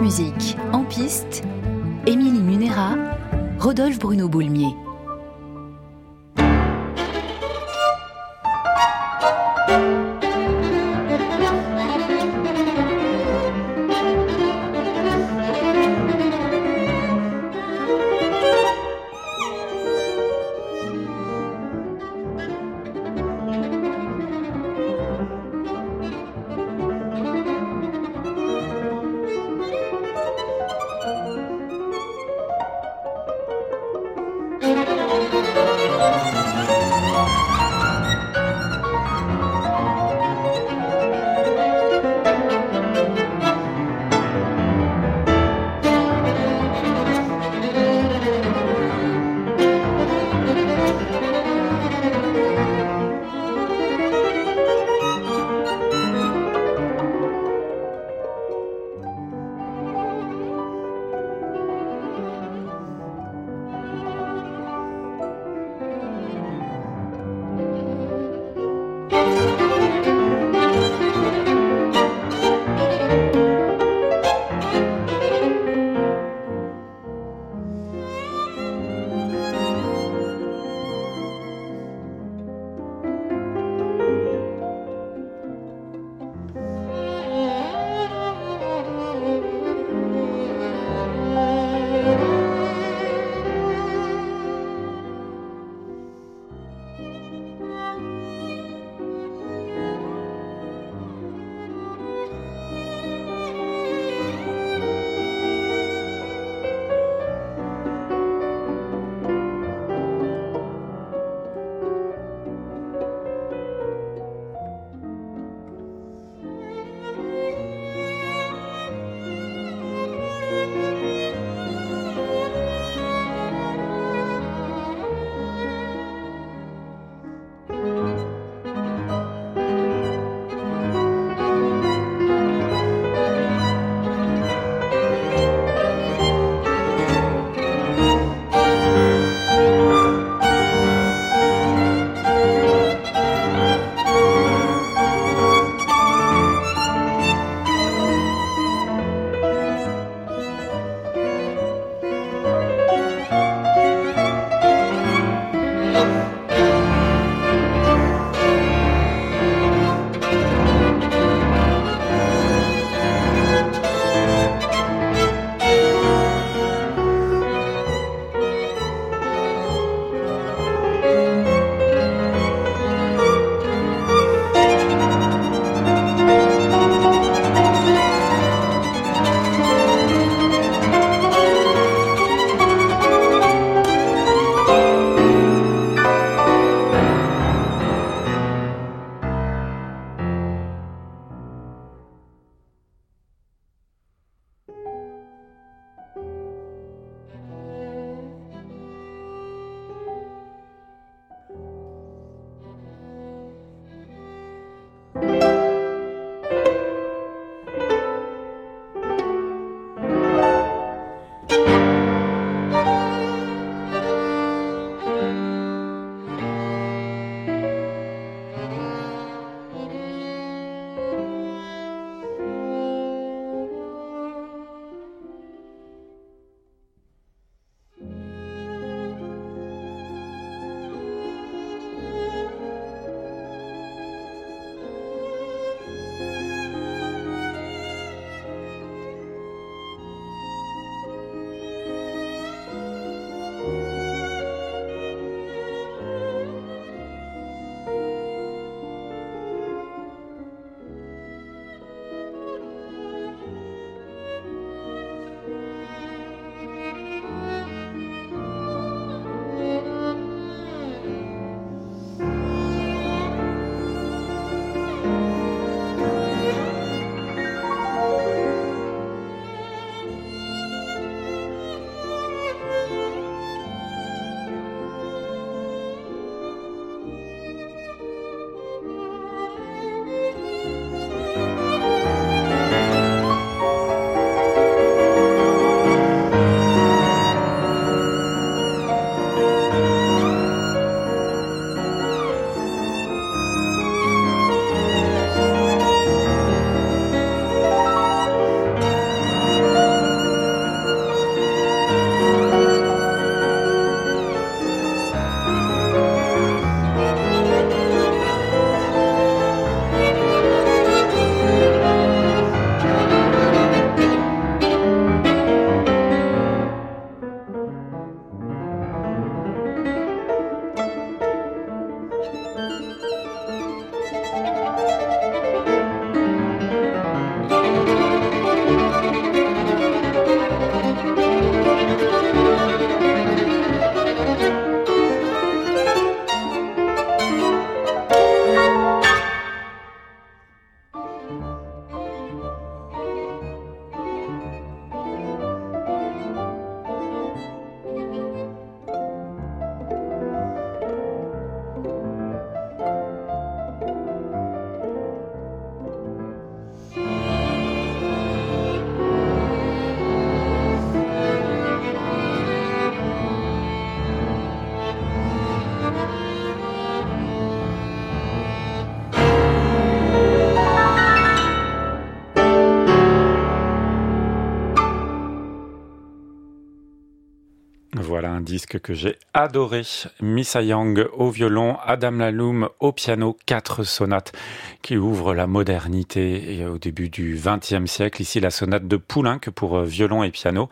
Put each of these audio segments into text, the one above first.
Musique, en piste, Émilie Munera, Rodolphe Bruno Boulmier. Disque que j'ai adoré. Missa Yang au violon, Adam Laloum au piano, quatre sonates qui ouvrent la modernité au début du XXe siècle. Ici, la sonate de Poulenc pour euh, violon et piano.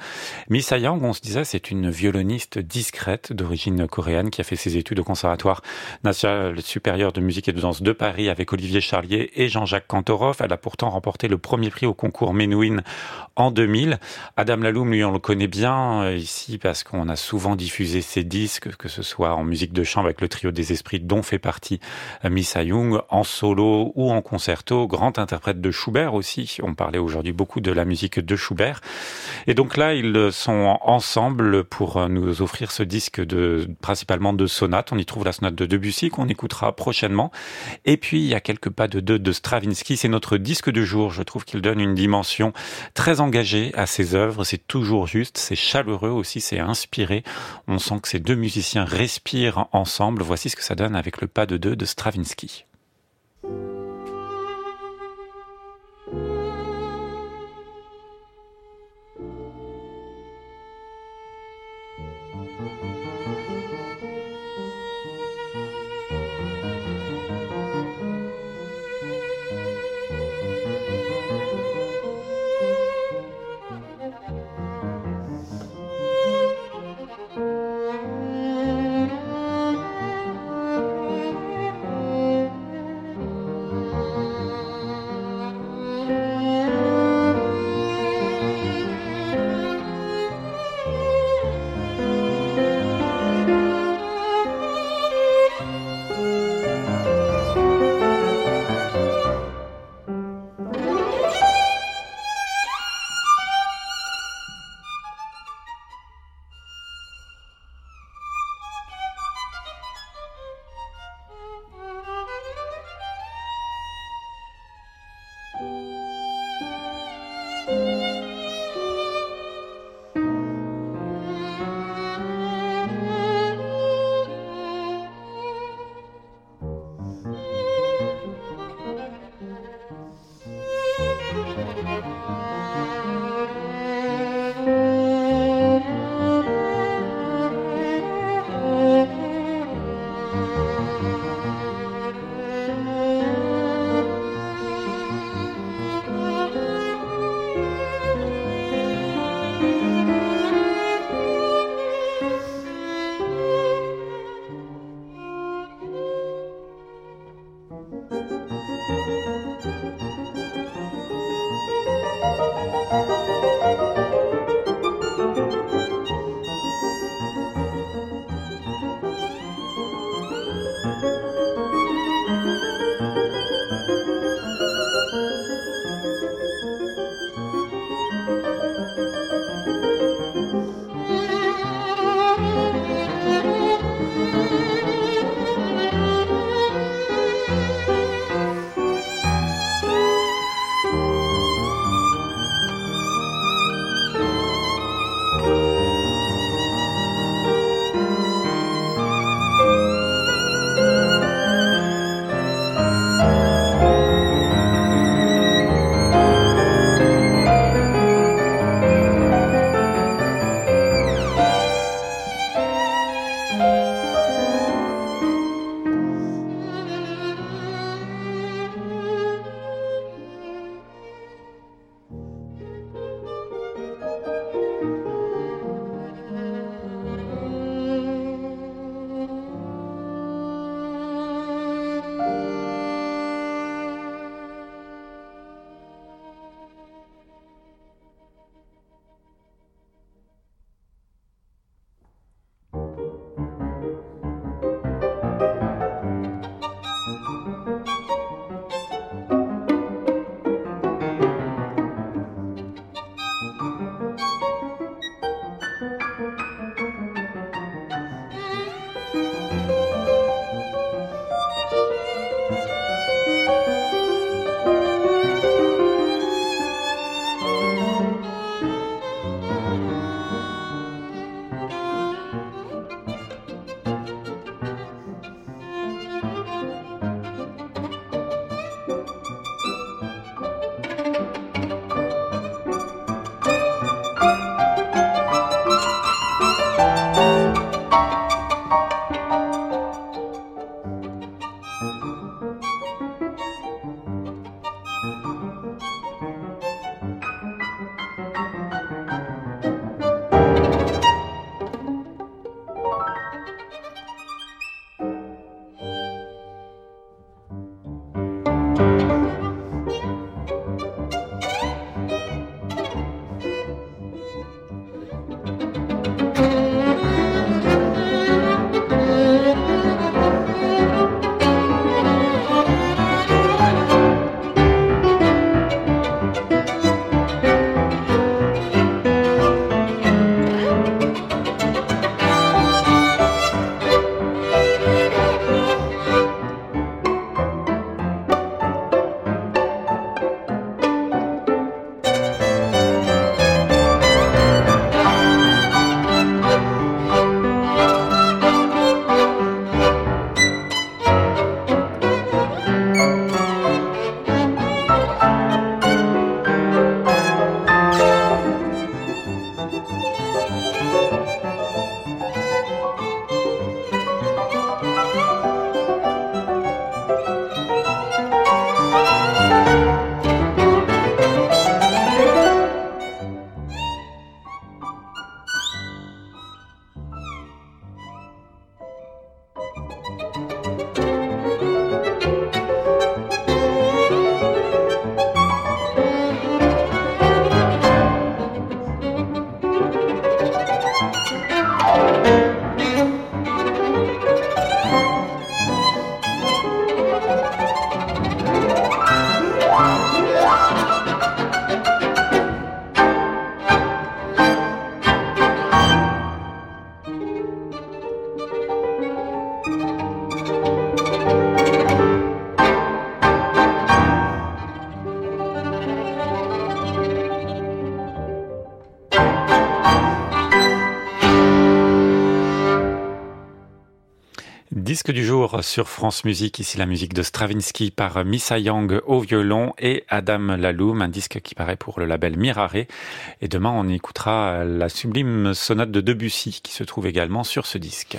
Missa Yang, on se disait, c'est une violoniste discrète d'origine coréenne qui a fait ses études au Conservatoire national supérieur de musique et de danse de Paris avec Olivier Charlier et Jean-Jacques Kantorov. Elle a pourtant remporté le premier prix au concours Menuhin en 2000. Adam Laloum, lui, on le connaît bien euh, ici parce qu'on a souvent diffusé ses disques, que ce soit en musique de chambre avec le trio des esprits dont fait partie euh, Missa Young, en solo ou en concerto, grand interprète de Schubert aussi. On parlait aujourd'hui beaucoup de la musique de Schubert. Et donc là, ils sont ensemble pour euh, nous offrir ce disque de principalement de sonates. On y trouve la sonate de Debussy qu'on écoutera prochainement. Et puis il y a quelques pas de deux de Stravinsky. C'est notre disque de jour. Je trouve qu'il donne une dimension très engagée à ses œuvres. C'est toujours juste, c'est chaleureux aussi, c'est inspiré. On sent que ces deux musiciens respirent ensemble. Voici ce que ça donne avec le pas de deux de Stravinsky. Disque du jour sur France Musique, ici la musique de Stravinsky par Missa Yang au violon et Adam Laloum, un disque qui paraît pour le label Mirare. Et demain, on écoutera la sublime sonate de Debussy qui se trouve également sur ce disque.